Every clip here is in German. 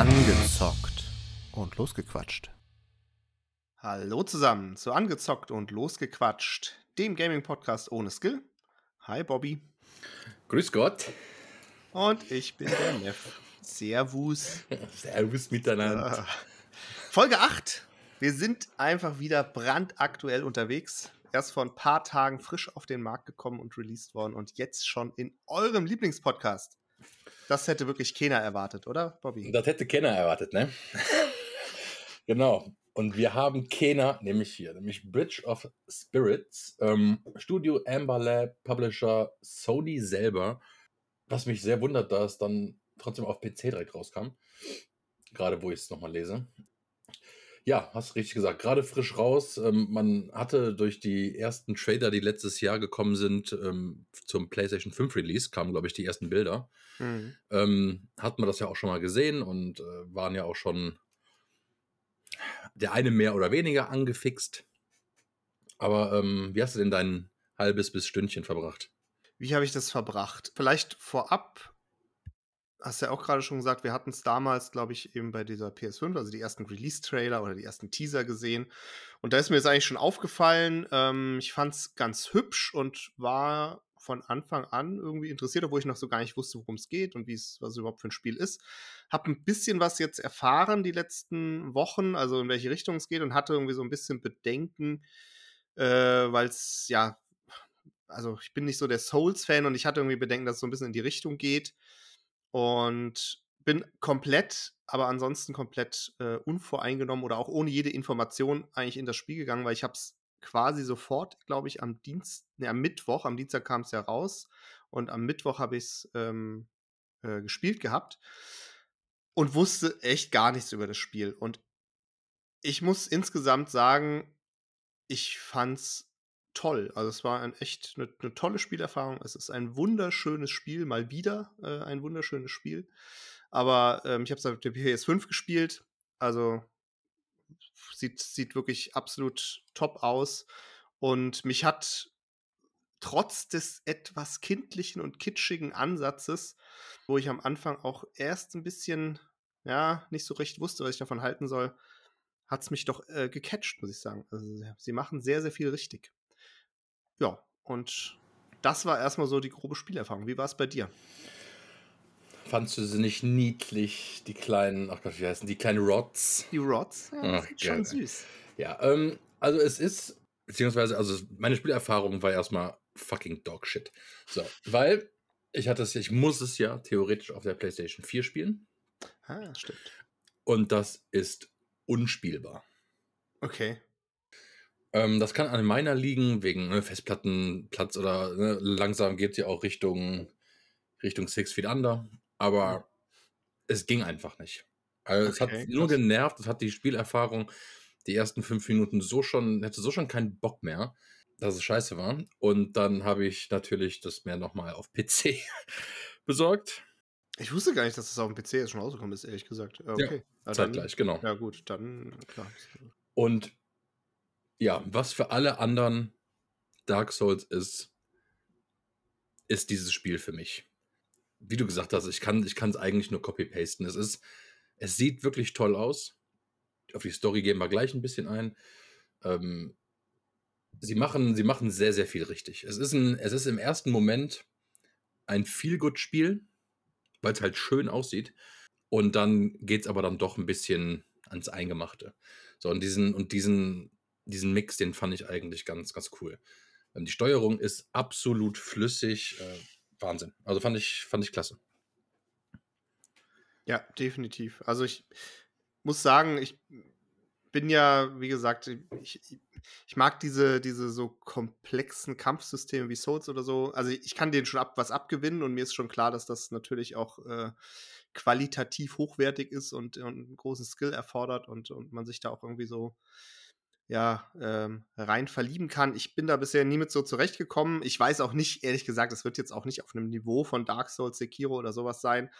Angezockt und losgequatscht. Hallo zusammen zu Angezockt und Losgequatscht, dem Gaming-Podcast ohne Skill. Hi Bobby. Grüß Gott. Und ich bin der Neff. Servus. Servus miteinander. Äh, Folge 8. Wir sind einfach wieder brandaktuell unterwegs. Erst vor ein paar Tagen frisch auf den Markt gekommen und released worden und jetzt schon in eurem Lieblingspodcast. Das hätte wirklich keiner erwartet, oder, Bobby? Das hätte keiner erwartet, ne? genau. Und wir haben keiner, nämlich hier, nämlich Bridge of Spirits, ähm, Studio Amber Lab, Publisher Sony selber. Was mich sehr wundert, da es dann trotzdem auf PC direkt rauskam. Gerade wo ich es nochmal lese. Ja, hast richtig gesagt. Gerade frisch raus. Ähm, man hatte durch die ersten Trailer, die letztes Jahr gekommen sind, ähm, zum PlayStation 5 Release, kamen, glaube ich, die ersten Bilder. Mhm. Ähm, hat man das ja auch schon mal gesehen und äh, waren ja auch schon der eine mehr oder weniger angefixt. Aber ähm, wie hast du denn dein halbes bis Stündchen verbracht? Wie habe ich das verbracht? Vielleicht vorab, hast ja auch gerade schon gesagt, wir hatten es damals, glaube ich, eben bei dieser PS5, also die ersten Release-Trailer oder die ersten Teaser gesehen. Und da ist mir jetzt eigentlich schon aufgefallen, ähm, ich fand es ganz hübsch und war von Anfang an irgendwie interessiert, obwohl ich noch so gar nicht wusste, worum es geht und wie es, was überhaupt für ein Spiel ist. Hab ein bisschen was jetzt erfahren die letzten Wochen, also in welche Richtung es geht und hatte irgendwie so ein bisschen Bedenken, äh, weil es ja, also ich bin nicht so der Souls-Fan und ich hatte irgendwie Bedenken, dass es so ein bisschen in die Richtung geht und bin komplett, aber ansonsten komplett äh, unvoreingenommen oder auch ohne jede Information eigentlich in das Spiel gegangen, weil ich habe es quasi sofort, glaube ich, am Dienst, ne, am Mittwoch, am Dienstag kam es ja raus und am Mittwoch habe ich es ähm, äh, gespielt gehabt und wusste echt gar nichts über das Spiel. Und ich muss insgesamt sagen, ich fand's toll. Also es war ein echt eine, eine tolle Spielerfahrung. Es ist ein wunderschönes Spiel, mal wieder äh, ein wunderschönes Spiel. Aber ähm, ich habe es auf der PS5 gespielt. Also sieht, sieht wirklich absolut top aus. Und mich hat trotz des etwas kindlichen und kitschigen Ansatzes, wo ich am Anfang auch erst ein bisschen, ja, nicht so recht wusste, was ich davon halten soll, hat es mich doch äh, gecatcht, muss ich sagen. Also, sie machen sehr, sehr viel richtig. Ja, und das war erstmal so die grobe Spielerfahrung. Wie war es bei dir? Fandst du sie nicht niedlich, die kleinen, ach Gott, wie heißen die kleinen Rods? Die Rods? Ja, Ach, sind schon süß. Ja, ähm, also es ist, beziehungsweise, also meine Spielerfahrung war erstmal fucking Dogshit. So, weil ich hatte es, ich muss es ja theoretisch auf der PlayStation 4 spielen Ah, stimmt. und das ist unspielbar. Okay. Ähm, das kann an meiner liegen, wegen ne, Festplattenplatz oder ne, langsam geht es ja auch Richtung, Richtung Six Feet Under. Aber es ging einfach nicht. Also es Okay, hat nur krass. genervt, es hat die Spielerfahrung die ersten fünf Minuten so schon, hätte so schon keinen Bock mehr, dass es scheiße war. Und dann habe ich natürlich das mir nochmal auf PC besorgt. Ich wusste gar nicht, dass das auf dem PC jetzt schon rausgekommen ist, ehrlich gesagt. Okay. Ja, dann- Zeitgleich, genau. Ja, gut, dann klar. Und ja, was für alle anderen Dark Souls ist, ist dieses Spiel für mich. Wie du gesagt hast, ich kann es eigentlich nur copy-pasten. Es ist, es sieht wirklich toll aus. Auf die Story gehen wir gleich ein bisschen ein. Ähm, sie, machen, sie machen sehr, sehr viel richtig. Es ist, ein, es ist im ersten Moment ein Feel-Good-Spiel, weil es halt schön aussieht. Und dann geht es aber dann doch ein bisschen ans Eingemachte. So, und diesen, und diesen, diesen Mix, den fand ich eigentlich ganz, ganz cool. Ähm, Die Steuerung ist absolut flüssig. Äh, Wahnsinn. Also fand ich, fand ich klasse. Ja, definitiv. Also ich muss sagen, ich bin ja, wie gesagt, ich, ich mag diese, diese so komplexen Kampfsysteme wie Souls oder so. Also ich kann denen schon ab, was abgewinnen und mir ist schon klar, dass das natürlich auch äh, qualitativ hochwertig ist und, und einen großen Skill erfordert und, und man sich da auch irgendwie so ja, ähm, rein verlieben kann. Ich bin da bisher nie mit so zurechtgekommen. Ich weiß auch nicht, ehrlich gesagt, es wird jetzt auch nicht auf einem Niveau von Dark Souls, Sekiro oder sowas sein.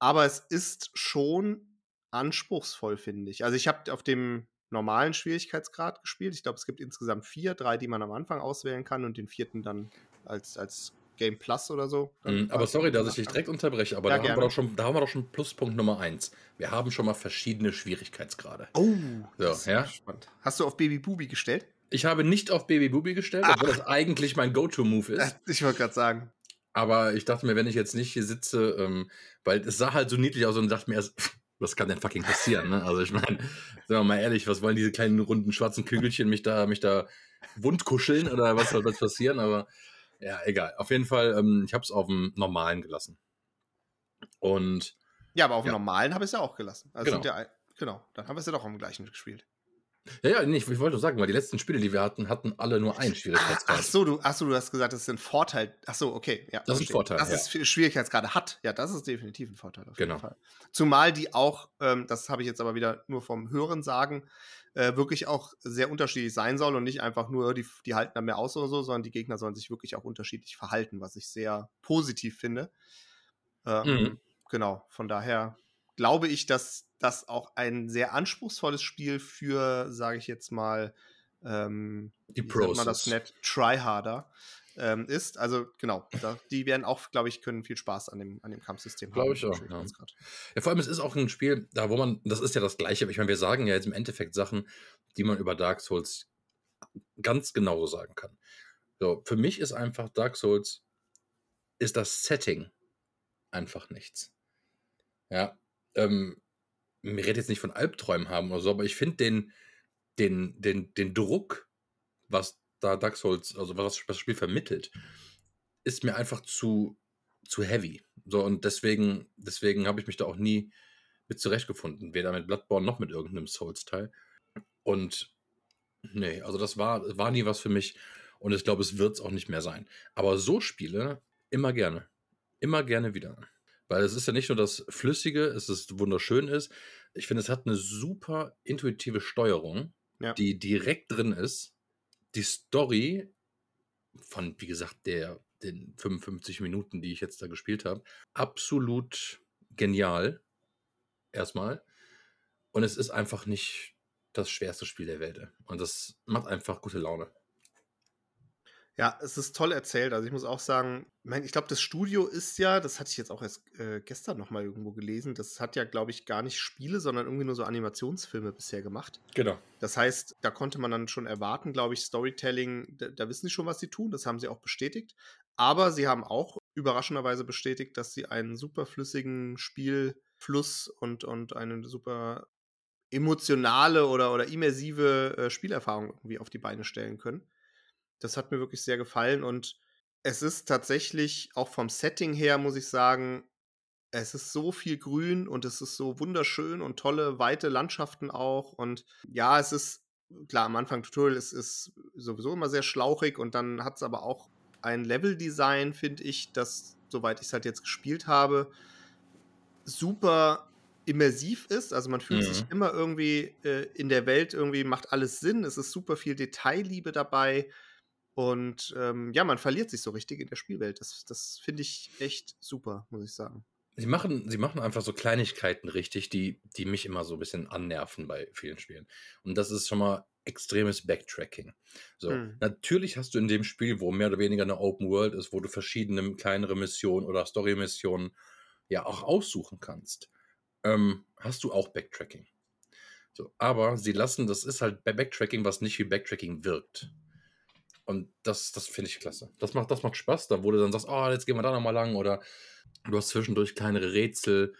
Aber es ist schon anspruchsvoll, finde ich. Also ich habe auf dem normalen Schwierigkeitsgrad gespielt. Ich glaube, es gibt insgesamt vier, drei, die man am Anfang auswählen kann und den vierten dann als, als Game Plus oder so. Mhm, aber sorry, dass ich dich direkt unterbreche, aber Ja, da, haben wir gerne. doch schon, da haben wir doch schon Pluspunkt Nummer eins. Wir haben schon mal verschiedene Schwierigkeitsgrade. Oh, So, das ist ja. spannend. Hast du auf Baby Bubi gestellt? Ich habe nicht auf Baby Booby gestellt, obwohl das eigentlich mein Go-To-Move ist. Ich wollte gerade sagen. Aber ich dachte mir, wenn ich jetzt nicht hier sitze, ähm, weil es sah halt so niedlich aus und dachte mir erst, was kann denn fucking passieren? Ne? Also ich meine, sagen wir mal ehrlich, was wollen diese kleinen runden schwarzen Kügelchen mich da, mich da wundkuscheln oder was soll das passieren? Aber ja, egal. Auf jeden Fall, ähm, ich habe es auf dem normalen gelassen. Und Ja, aber auf dem Ja. normalen habe ich es ja auch gelassen. Also Genau. ja, genau, dann haben wir es ja doch am gleichen gespielt. ja, ja, nee, ich, ich wollte nur sagen, weil die letzten Spiele, die wir hatten, hatten alle nur einen Ach Schwierigkeitsgrad. so, du, ach so, du hast gesagt, das ist ein Vorteil. Ach so, okay. Ja, Das ist ein. Vorteil, Dass ja. es Schwierigkeitsgrade hat. Ja, das ist definitiv ein Vorteil. Auf Genau. jeden Fall. Zumal die auch, ähm, das habe ich jetzt aber wieder nur vom Hören sagen, äh, wirklich auch sehr unterschiedlich sein soll und nicht einfach nur, die, die halten dann mehr aus oder so, sondern die Gegner sollen sich wirklich auch unterschiedlich verhalten, was ich sehr positiv finde. Ähm, Mhm. Genau, von daher glaube ich, dass das auch ein sehr anspruchsvolles Spiel für, sage ich jetzt mal, ähm, Die Pros. man das nett, Tryharder ähm, ist. Also genau, da, die werden auch, glaube ich, können viel Spaß an dem, an dem Kampfsystem Glaube haben. ich auch, Schwierigkeitsgrad. Ja, vor allem, es ist auch ein Spiel, da wo man, das ist ja das Gleiche, ich meine, wir sagen ja jetzt im Endeffekt Sachen, die man über Dark Souls ganz genauso sagen kann. So, für mich ist einfach Dark Souls, ist das Setting einfach nichts. Ja, ähm, mir redet jetzt nicht von Albträumen haben oder so, aber ich finde den, den, den, den Druck, was da Dark Souls, also was das Spiel vermittelt, ist mir einfach zu, zu heavy. So, und deswegen, deswegen habe ich mich da auch nie mit zurechtgefunden. Weder mit Bloodborne noch mit irgendeinem Souls-Teil. Und nee, also das war, war nie was für mich. Und ich glaube, es wird es auch nicht mehr sein. Aber so Spiele immer gerne. Immer gerne wieder. Weil es ist ja nicht nur das Flüssige, es ist wunderschön ist. Ich finde, es hat eine super intuitive Steuerung, Ja. die direkt drin ist. Die Story von, wie gesagt, der, den 55 Minuten, die ich jetzt da gespielt habe, absolut genial. Erstmal. Und es ist einfach nicht das schwerste Spiel der Welt. Und das macht einfach gute Laune. Ja, es ist toll erzählt. Also ich muss auch sagen, mein, ich glaube, das Studio ist ja, das hatte ich jetzt auch erst äh, gestern noch mal irgendwo gelesen, das hat ja, glaube ich, gar nicht Spiele, sondern irgendwie nur so Animationsfilme bisher gemacht. Genau. Das heißt, da konnte man dann schon erwarten, glaube ich, Storytelling, da, da wissen sie schon, was sie tun, das haben sie auch bestätigt. Aber sie haben auch überraschenderweise bestätigt, dass sie einen super flüssigen Spielfluss und, und eine super emotionale oder, oder immersive äh, Spielerfahrung irgendwie auf die Beine stellen können. Das hat mir wirklich sehr gefallen und es ist tatsächlich auch vom Setting her, muss ich sagen, es ist so viel Grün und es ist so wunderschön und tolle, weite Landschaften auch. Und ja, es ist, klar, am Anfang Tutorial ist, ist sowieso immer sehr schlauchig und dann hat es aber auch ein Level-Design, finde ich, das, soweit ich es halt jetzt gespielt habe, super immersiv ist. Also man fühlt Mhm. sich immer irgendwie äh, in der Welt, irgendwie macht alles Sinn. Es ist super viel Detailliebe dabei. Und ähm, ja, man verliert sich so richtig in der Spielwelt. Das, das finde ich echt super, muss ich sagen. Sie machen, sie machen einfach so Kleinigkeiten richtig, die, die mich immer so ein bisschen annerven bei vielen Spielen. Und das ist schon mal extremes Backtracking. So, Hm. natürlich hast du in dem Spiel, wo mehr oder weniger eine Open World ist, wo du verschiedene kleinere Missionen oder Story-Missionen ja auch aussuchen kannst, ähm, hast du auch Backtracking. So, aber sie lassen, das ist halt Backtracking, was nicht wie Backtracking wirkt. Und das, das finde ich klasse. Das macht, das macht Spaß, da wo du dann sagst, oh, jetzt gehen wir da nochmal lang oder du hast zwischendurch kleinere Rätsel,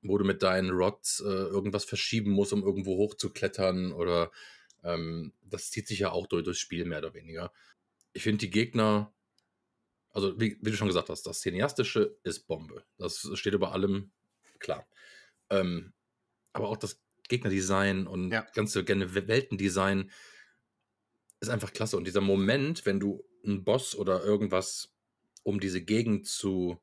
wo du mit deinen Rods äh, irgendwas verschieben musst, um irgendwo hochzuklettern oder ähm, das zieht sich ja auch durch, durchs Spiel mehr oder weniger. Ich finde die Gegner, also wie, wie, du schon gesagt hast, das Cineastische ist Bombe. Das steht über allem klar. Ähm, aber auch das Gegnerdesign und Ja. ganze gerne Weltendesign ist einfach klasse. Und dieser Moment, wenn du einen Boss oder irgendwas, um diese Gegend zu,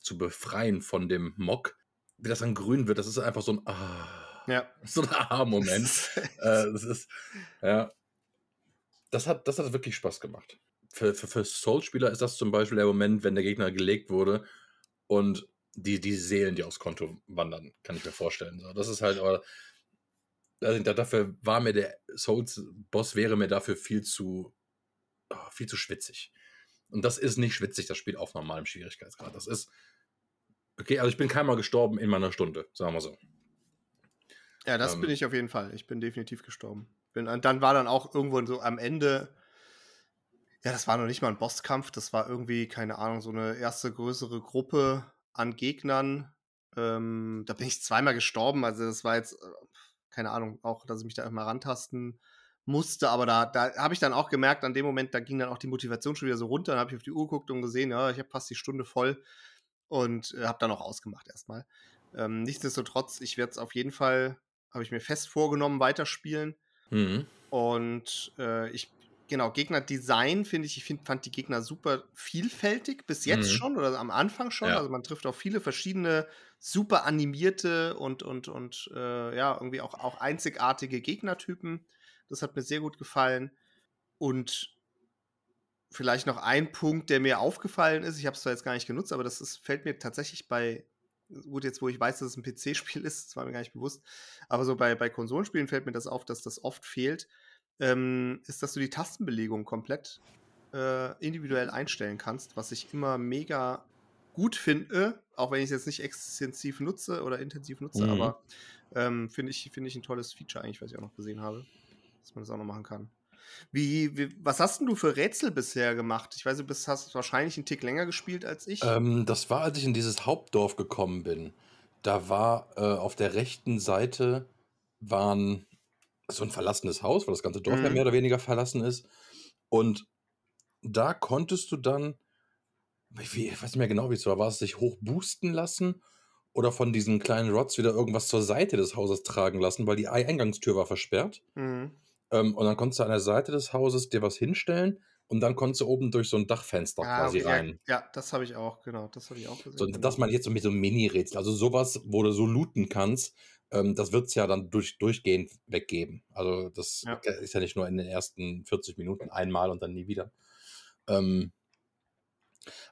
zu befreien von dem Mock, wie das dann grün wird, das ist einfach so ein Ah, Ja. so ein Aha-Moment. äh, das ist, ja, das hat, das hat wirklich Spaß gemacht. Für, für, für Souls-Spieler ist das zum Beispiel der Moment, wenn der Gegner gelegt wurde und die, die Seelen, die aufs Konto wandern, kann ich mir vorstellen. So, das ist halt, aber also da- dafür war mir der Souls-Boss wäre mir dafür viel zu, oh, viel zu schwitzig. Und das ist nicht schwitzig, das Spiel auf normalem Schwierigkeitsgrad. Das ist. Okay, also ich bin keinmal gestorben in meiner Stunde, sagen wir so. Ja, das Ähm. bin ich auf jeden Fall. Ich bin definitiv gestorben. Bin, und dann war dann auch irgendwo so am Ende. Ja, das war noch nicht mal ein Bosskampf. Das war irgendwie, keine Ahnung, so eine erste größere Gruppe an Gegnern. Ähm, da bin ich zweimal gestorben. Also, das war jetzt, äh, keine Ahnung, auch, dass ich mich da immer rantasten musste. Aber da, da habe ich dann auch gemerkt, an dem Moment, da ging dann auch die Motivation schon wieder so runter. Dann habe ich auf die Uhr geguckt und gesehen, ja, ich habe fast die Stunde voll und äh, habe dann auch ausgemacht erstmal. Ähm, nichtsdestotrotz, ich werde es auf jeden Fall, habe ich mir fest vorgenommen, weiterspielen. Mhm. Und äh, ich, genau, Gegnerdesign finde ich, ich find, fand die Gegner super vielfältig, bis jetzt Mhm. schon oder am Anfang schon. Ja. Also man trifft auf viele verschiedene, super animierte und, und, und äh, ja, irgendwie auch, auch einzigartige Gegnertypen. Das hat mir sehr gut gefallen. Und vielleicht noch ein Punkt, der mir aufgefallen ist, ich habe es zwar jetzt gar nicht genutzt, aber das ist, fällt mir tatsächlich bei, gut, jetzt wo ich weiß, dass es ein PC-Spiel ist, das war mir gar nicht bewusst, aber so bei, bei Konsolenspielen fällt mir das auf, dass das oft fehlt, ähm, ist, dass du die Tastenbelegung komplett äh, individuell einstellen kannst, was ich immer mega gut finde, auch wenn ich es jetzt nicht extensiv nutze oder intensiv nutze, Mhm. aber ähm, finde ich, finde ich ein tolles Feature eigentlich, was ich auch noch gesehen habe, dass man das auch noch machen kann. Wie, wie, was hast denn du für Rätsel bisher gemacht? Ich weiß, du bist, hast wahrscheinlich einen Tick länger gespielt als ich. Ähm, das war, als ich in dieses Hauptdorf gekommen bin. Da war äh, auf der rechten Seite waren so ein verlassenes Haus, weil das ganze Dorf ja Mhm. mehr oder weniger verlassen ist. Und da konntest du dann, ich weiß nicht mehr genau, wie es war, war es sich hochboosten lassen oder von diesen kleinen Rods wieder irgendwas zur Seite des Hauses tragen lassen, weil die Eingangstür war versperrt. Mhm. Ähm, und dann konntest du an der Seite des Hauses dir was hinstellen und dann konntest du oben durch so ein Dachfenster Ah, quasi okay, rein. Ja, ja, das habe ich auch, genau. Das habe ich auch gesehen. So, genau. das meine ich jetzt so mit so einem Mini-Rätsel. Also sowas, wo du so looten kannst, ähm, das wird es ja dann durch, durchgehend weggeben. Also das Ja. ist ja nicht nur in den ersten 40 Minuten einmal und dann nie wieder. Ähm,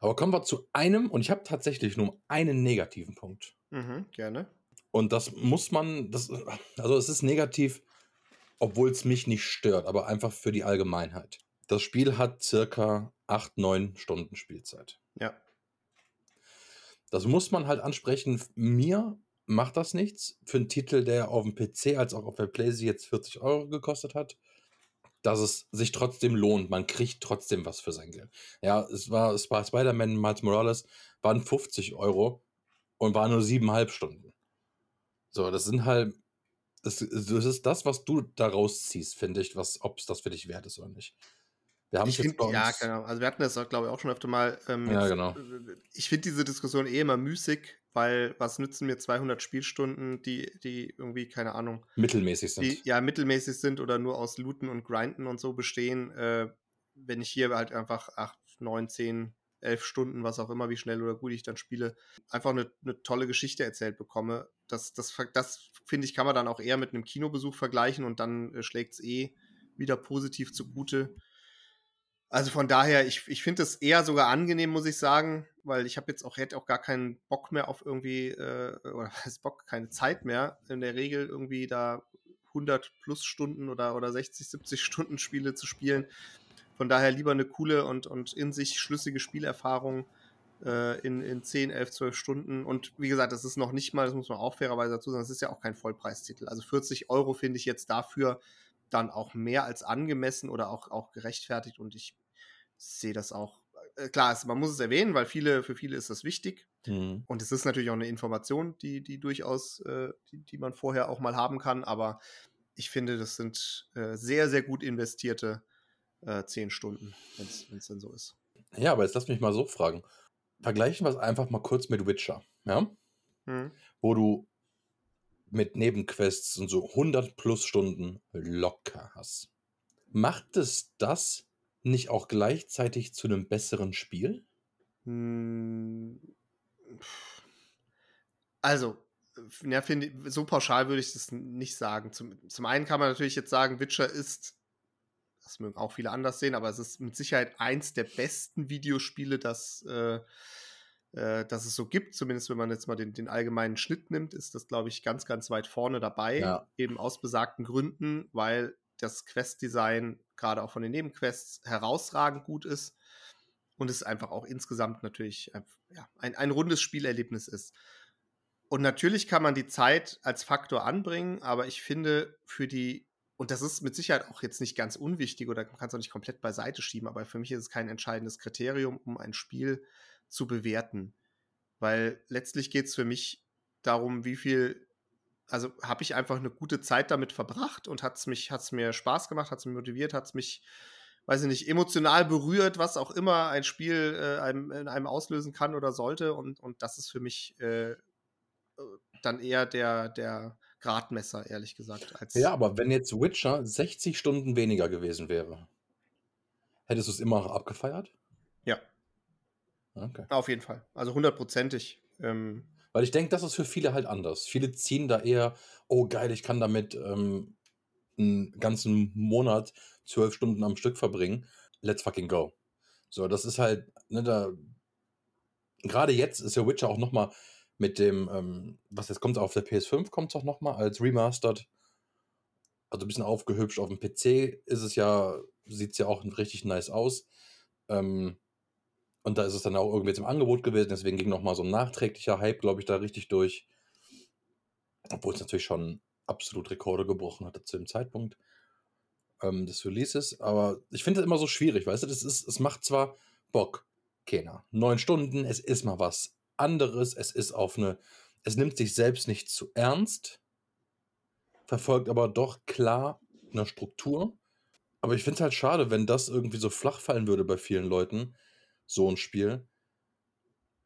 aber kommen wir zu einem, und ich habe tatsächlich nur einen negativen Punkt. Mhm, gerne. Und das muss man, das, also es ist negativ, obwohl es mich nicht stört, aber einfach für die Allgemeinheit. Das Spiel hat circa 8, 9 Stunden Spielzeit. Ja. Das muss man halt ansprechen. Mir macht das nichts. Für einen Titel, der auf dem PC als auch auf der PlayStation jetzt 40 Euro gekostet hat, dass es sich trotzdem lohnt. Man kriegt trotzdem was für sein Geld. Ja, es war, es war Spider-Man Miles Morales, waren 50 Euro und waren nur siebeneinhalb Stunden. So, das sind halt, das, das ist das, was du daraus ziehst, finde ich, was, ob es das für dich wert ist oder nicht. Wir haben Ich es jetzt finde, bei ja, genau. Also wir hatten das, glaube ich, auch schon öfter mal. Ähm, Ja, jetzt, genau. äh, Ich finde diese Diskussion eh immer müßig, weil was nützen mir 200 Spielstunden, die, die irgendwie, keine Ahnung, mittelmäßig sind. die ja mittelmäßig sind oder nur aus Looten und Grinden und so bestehen, äh, wenn ich hier halt einfach 8, 9, 10, 11 Stunden, was auch immer, wie schnell oder gut ich dann spiele, einfach eine, eine tolle Geschichte erzählt bekomme. Das, das, das finde ich, kann man dann auch eher mit einem Kinobesuch vergleichen und dann äh, schlägt es eh wieder positiv zugute. Also von daher, ich, ich finde es eher sogar angenehm, muss ich sagen, weil ich habe jetzt auch, hätte auch gar keinen Bock mehr auf irgendwie, äh, oder was Bock, keine Zeit mehr, in der Regel irgendwie da 100 plus Stunden oder, oder 60, 70 Stunden Spiele zu spielen. Von daher lieber eine coole und, und in sich schlüssige Spielerfahrung äh, in, in 10, 11, 12 Stunden. Und wie gesagt, das ist noch nicht mal, das muss man auch fairerweise dazu sagen, das ist ja auch kein Vollpreistitel. Also 40 Euro finde ich jetzt dafür dann auch mehr als angemessen oder auch, auch gerechtfertigt und ich sehe das auch. Äh, klar, man muss es erwähnen, weil viele, für viele ist das wichtig. Mhm. Und es ist natürlich auch eine Information, die, die durchaus, äh, die, die man vorher auch mal haben kann. Aber ich finde, das sind äh, sehr, sehr gut investierte äh, zehn Stunden, wenn es denn so ist. Ja, aber jetzt lass mich mal so fragen. Vergleichen wir es einfach mal kurz mit Witcher, ja? Hm. Wo du mit Nebenquests und so 100 plus Stunden locker hast. Macht es das nicht auch gleichzeitig zu einem besseren Spiel? Hm. Also, ja, finde ich- so pauschal würde ich das nicht sagen. Zum, zum einen kann man natürlich jetzt sagen, Witcher ist, das mögen auch viele anders sehen, aber es ist mit Sicherheit eins der besten Videospiele, das, äh, äh, das es so gibt. Zumindest wenn man jetzt mal den, den allgemeinen Schnitt nimmt, ist das, glaube ich, ganz, ganz weit vorne dabei. Ja. Eben aus besagten Gründen, weil das Quest-Design gerade auch von den Nebenquests herausragend gut ist. und es einfach auch insgesamt natürlich ja, ein, ein rundes Spielerlebnis ist. Und natürlich kann man die Zeit als Faktor anbringen, aber ich finde für die, und das ist mit Sicherheit auch jetzt nicht ganz unwichtig oder man kann es auch nicht komplett beiseite schieben, aber für mich ist es kein entscheidendes Kriterium, um ein Spiel zu bewerten. Weil letztlich geht es für mich darum, wie viel, also habe ich einfach eine gute Zeit damit verbracht und hat es mich, hat es mir Spaß gemacht, hat es mich motiviert, hat es mich weiß ich nicht, emotional berührt, was auch immer ein Spiel äh, einem, in einem auslösen kann oder sollte. Und, und das ist für mich äh, dann eher der, der Gradmesser, ehrlich gesagt. Als ja, aber wenn jetzt Witcher 60 Stunden weniger gewesen wäre, hättest du es immer noch abgefeiert? Ja. Okay. Auf jeden Fall. Also hundertprozentig. Ähm, Weil ich denke, das ist für viele halt anders. Viele ziehen da eher, oh geil, ich kann damit ähm, einen ganzen Monat zwölf Stunden am Stück verbringen. Let's fucking go. So, das ist halt, ne, da. Gerade jetzt ist ja Witcher auch nochmal mit dem, ähm, was jetzt kommt auf der PS5, kommt es auch nochmal als Remastered. Also ein bisschen aufgehübscht. Auf dem PC ist es ja, sieht es ja auch richtig nice aus. Ähm, und da ist es dann auch irgendwie im Angebot gewesen, deswegen ging nochmal so ein nachträglicher Hype, glaube ich, da richtig durch. Obwohl es natürlich schon absolut Rekorde gebrochen hatte zu dem Zeitpunkt ähm, des Releases. Aber ich finde das immer so schwierig, weißt du? Das ist, es macht zwar Bock, keiner. Neun Stunden, es ist mal was anderes, es ist auf eine, es nimmt sich selbst nicht zu ernst, verfolgt aber doch klar eine Struktur. Aber ich finde es halt schade, wenn das irgendwie so flach fallen würde bei vielen Leuten, so ein Spiel,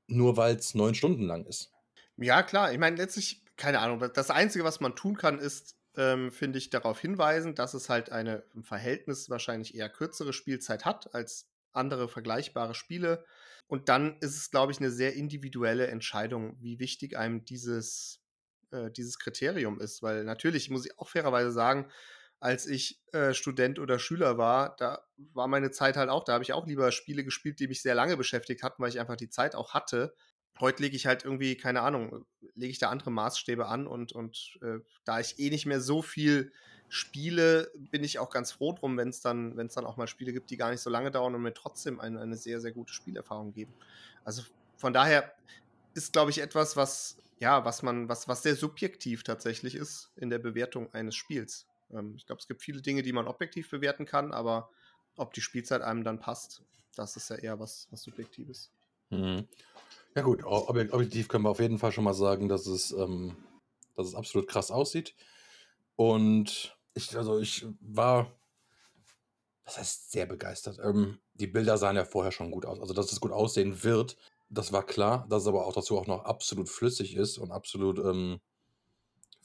nur weil es neun Stunden lang ist. Ja, klar. Ich meine, letztlich, keine Ahnung, das Einzige, was man tun kann, ist, ähm, finde ich, darauf hinweisen, dass es halt eine im Verhältnis wahrscheinlich eher kürzere Spielzeit hat als andere vergleichbare Spiele. Und dann ist es, glaube ich, eine sehr individuelle Entscheidung, wie wichtig einem dieses, äh, dieses Kriterium ist. Weil natürlich muss ich auch fairerweise sagen, als ich äh, Student oder Schüler war, da war meine Zeit halt auch, da habe ich auch lieber Spiele gespielt, die mich sehr lange beschäftigt hatten, weil ich einfach die Zeit auch hatte heute lege ich halt irgendwie, keine Ahnung, lege ich da andere Maßstäbe an und, und äh, da ich eh nicht mehr so viel spiele, bin ich auch ganz froh drum, wenn es dann, wenn es dann auch mal Spiele gibt, die gar nicht so lange dauern und mir trotzdem eine, eine sehr, sehr gute Spielerfahrung geben. Also von daher ist, glaube ich, etwas, was, ja, was man, was, was sehr subjektiv tatsächlich ist in der Bewertung eines Spiels. Ähm, ich glaube, es gibt viele Dinge, die man objektiv bewerten kann, aber ob die Spielzeit einem dann passt, das ist ja eher was, was Subjektives. Mhm. Ja gut, objektiv können wir auf jeden Fall schon mal sagen, dass es, ähm, dass es absolut krass aussieht. Und ich, also ich war, das heißt sehr begeistert. Ähm, die Bilder sahen ja vorher schon gut aus. Also dass es gut aussehen wird, das war klar. Dass es aber auch dazu auch noch absolut flüssig ist und absolut ähm,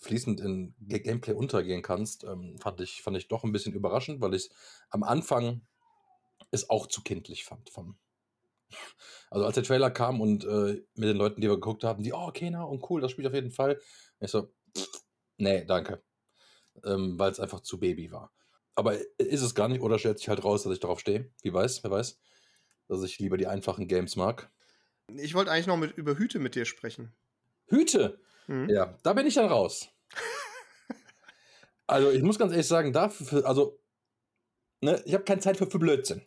fließend in Gameplay untergehen kannst, ähm, fand, ich, fand ich doch ein bisschen überraschend, weil ich am Anfang es auch zu kindlich fand vom, also als der Trailer kam und äh, mit den Leuten, die wir geguckt haben, die, oh, Kena und cool, das spielt auf jeden Fall. Ich so, nee, danke. Ähm, Weil es einfach zu Baby war. Aber ist es gar nicht, oder stellt sich halt raus, dass ich darauf stehe? Wie weiß, wer weiß. Dass ich lieber die einfachen Games mag. Ich wollte eigentlich noch mit, über Hüte mit dir sprechen. Hüte? Mhm. Ja, da bin ich dann raus. Also ich muss ganz ehrlich sagen, dafür, also, ne, ich habe keine Zeit für, für Blödsinn.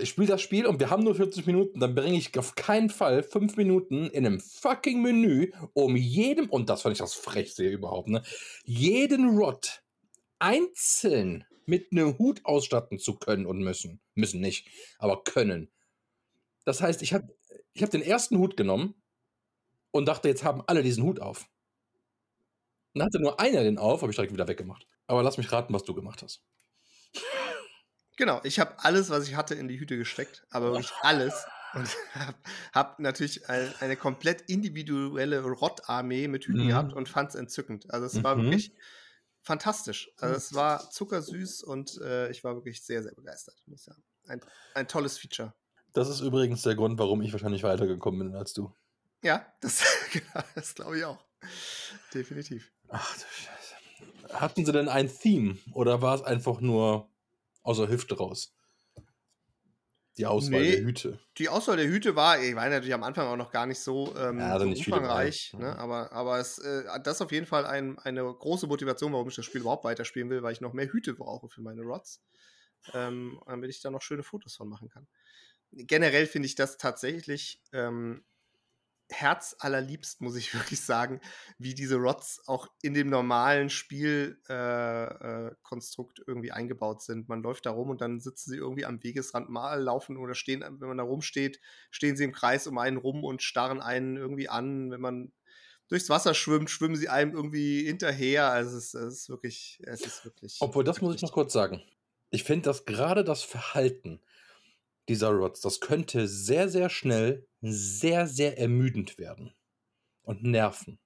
Ich spiele das Spiel und wir haben nur 40 Minuten, dann bringe ich auf keinen Fall 5 Minuten in einem fucking Menü, um jedem, und das fand ich das Frechste überhaupt, ne, jeden Rot einzeln mit einem Hut ausstatten zu können und müssen. Müssen nicht, aber können. Das heißt, ich habe ich hab den ersten Hut genommen und dachte, jetzt haben alle diesen Hut auf. Dann hatte nur einer den auf, habe ich direkt wieder weggemacht. Aber lass mich raten, was du gemacht hast. Genau, ich habe alles, was ich hatte, in die Hüte gesteckt, aber wirklich alles. Und habe hab natürlich eine, eine, komplett individuelle Rottarmee mit Hüten mhm. gehabt und fand es entzückend. Also es mhm. war wirklich fantastisch. Also es war zuckersüß und äh, ich war wirklich sehr, sehr begeistert, muss ich sagen. Ein, ein tolles Feature. Das ist übrigens der Grund, warum ich wahrscheinlich weitergekommen bin als du. Ja, das, genau, das glaube ich auch. Definitiv. Ach du Scheiße. Hatten sie denn ein Theme oder war es einfach nur außer Hüfte raus. Die Auswahl nee, der Hüte. Die Auswahl der Hüte war, ich war natürlich am Anfang auch noch gar nicht so, ähm, ja, so umfangreich, ne? aber, aber es, äh, das ist auf jeden Fall ein, eine große Motivation, warum ich das Spiel überhaupt weiterspielen will, weil ich noch mehr Hüte brauche für meine Rods. ähm, damit ich da noch schöne Fotos von machen kann. Generell finde ich das tatsächlich ähm, herzallerliebst, muss ich wirklich sagen, wie diese Rods auch in dem normalen Spielkonstrukt äh, äh, irgendwie eingebaut sind. Man läuft da rum und dann sitzen sie irgendwie am Wegesrand mal laufen oder stehen, wenn man da rumsteht, stehen sie im Kreis um einen rum und starren einen irgendwie an. Wenn man durchs Wasser schwimmt, schwimmen sie einem irgendwie hinterher. Also es es ist wirklich, es ist wirklich. Obwohl, das muss ich noch kurz sagen. Ich finde, dass gerade das Verhalten dieser Rods, das könnte sehr, sehr schnell sehr, sehr ermüdend werden und nerven.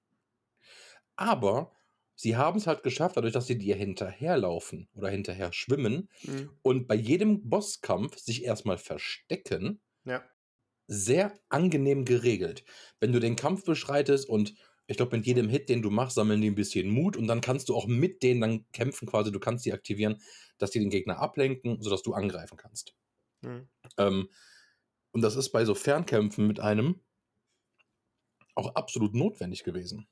Aber sie haben es halt geschafft, dadurch, dass sie dir hinterherlaufen oder hinterher schwimmen mhm. und bei jedem Bosskampf sich erstmal verstecken, ja. sehr angenehm geregelt. Wenn du den Kampf beschreitest und ich glaube, mit jedem Hit, den du machst, sammeln die ein bisschen Mut und dann kannst du auch mit denen dann kämpfen quasi. Du kannst die aktivieren, dass die den Gegner ablenken, sodass du angreifen kannst. Mhm. Ähm, und das ist bei so Fernkämpfen mit einem auch absolut notwendig gewesen.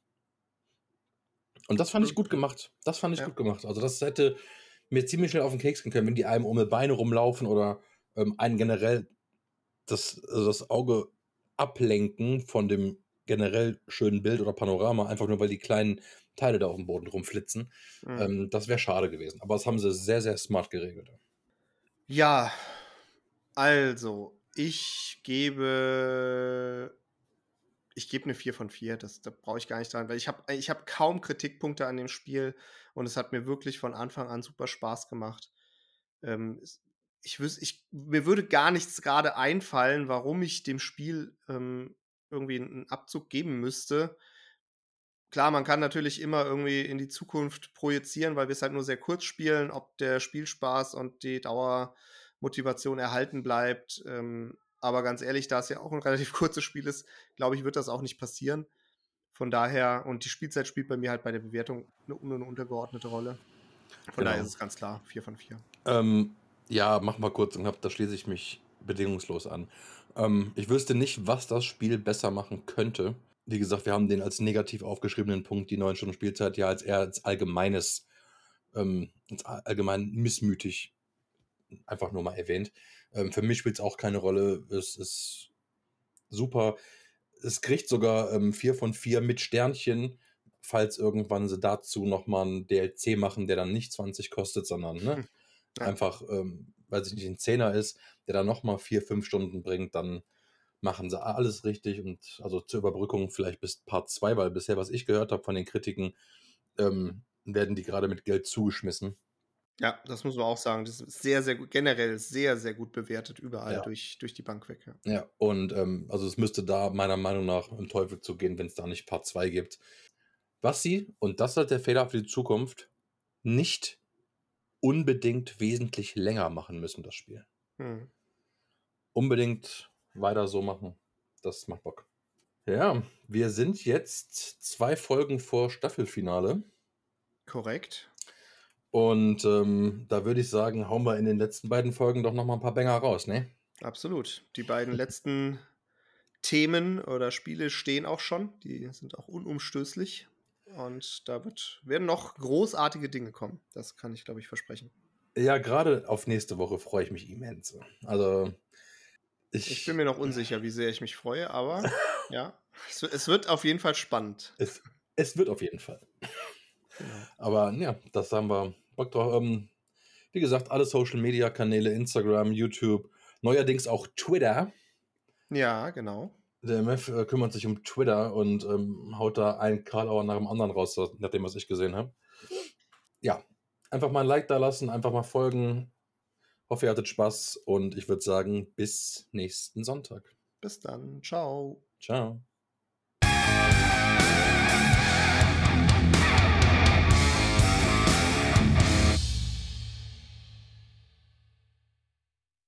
Und das fand ich gut gemacht. Das fand ich ja. gut gemacht. Also das hätte mir ziemlich schnell auf den Keks gehen können, wenn die einem um die Beine rumlaufen oder ähm, einen generell das, also das Auge ablenken von dem generell schönen Bild oder Panorama, einfach nur weil die kleinen Teile da auf dem Boden rumflitzen. Mhm. Ähm, das wäre schade gewesen. Aber das haben sie sehr, sehr smart geregelt. Ja, also, ich gebe. Ich gebe eine 4 von 4, das, da brauche ich gar nicht dran, weil ich habe ich hab kaum Kritikpunkte an dem Spiel und es hat mir wirklich von Anfang an super Spaß gemacht. Ähm, ich wüs ich, mir würde gar nichts gerade einfallen, warum ich dem Spiel ähm, irgendwie einen Abzug geben müsste. Klar, man kann natürlich immer irgendwie in die Zukunft projizieren, weil wir es halt nur sehr kurz spielen, ob der Spielspaß und die Dauermotivation erhalten bleibt. Ähm, aber ganz ehrlich, da es ja auch ein relativ kurzes Spiel ist, glaube ich, wird das auch nicht passieren. Von daher, und die Spielzeit spielt bei mir halt bei der Bewertung eine, eine untergeordnete Rolle. Von genau. daher ist es ganz klar, 4 von 4. Ähm, ja, mach mal kurz und hab, da schließe ich mich bedingungslos an. Ähm, ich wüsste nicht, was das Spiel besser machen könnte. Wie gesagt, wir haben den als negativ aufgeschriebenen Punkt, die neun Stunden Spielzeit, ja als eher als allgemeines, ähm, als allgemein missmütig einfach nur mal erwähnt. Ähm, für mich spielt es auch keine Rolle. Es ist super. Es kriegt sogar ähm, vier von vier mit Sternchen, falls irgendwann sie dazu nochmal ein DLC machen, der dann nicht 20 kostet, sondern ne, hm. ja. einfach ähm, weil es nicht ein Zehner ist, der dann nochmal vier, fünf Stunden bringt, dann machen sie alles richtig und also zur Überbrückung vielleicht bis Part 2, weil bisher, was ich gehört habe von den Kritiken, ähm, werden die gerade mit Geld zugeschmissen. Ja, das muss man auch sagen. Das ist sehr, sehr gut, generell sehr, sehr gut bewertet, überall ja. durch, durch die Bank weg. Ja, ja und ähm, also es müsste da meiner Meinung nach im Teufel zu gehen, wenn es da nicht Part 2 gibt. Was sie, und das ist halt der Fehler für die Zukunft, nicht unbedingt wesentlich länger machen müssen, das Spiel. Hm. Unbedingt weiter so machen. Das macht Bock. Ja, wir sind jetzt zwei Folgen vor Staffelfinale. Korrekt. Und ähm, da würde ich sagen, hauen wir in den letzten beiden Folgen doch nochmal ein paar Bänger raus, ne? Absolut. Die beiden letzten Themen oder Spiele stehen auch schon. Die sind auch unumstößlich. Und da wird, werden noch großartige Dinge kommen. Das kann ich, glaube ich, versprechen. Ja, gerade auf nächste Woche freue ich mich immens. Also, ich, ich bin mir noch unsicher, wie sehr ich mich freue, aber ja, es, es, wird auf jeden Fall spannend. Es, es wird auf jeden Fall. Genau. Aber ja, das haben wir Bock drauf. Ähm, wie gesagt, alle Social Media Kanäle, Instagram, YouTube, neuerdings auch Twitter. Ja, genau. Der MF äh, kümmert sich um Twitter und ähm, haut da einen Karlauer nach dem anderen raus, nach dem, was ich gesehen habe. Ja, einfach mal ein Like da lassen, einfach mal folgen. Hoffe, ihr hattet Spaß und ich würde sagen, bis nächsten Sonntag. Bis dann. Ciao. Ciao.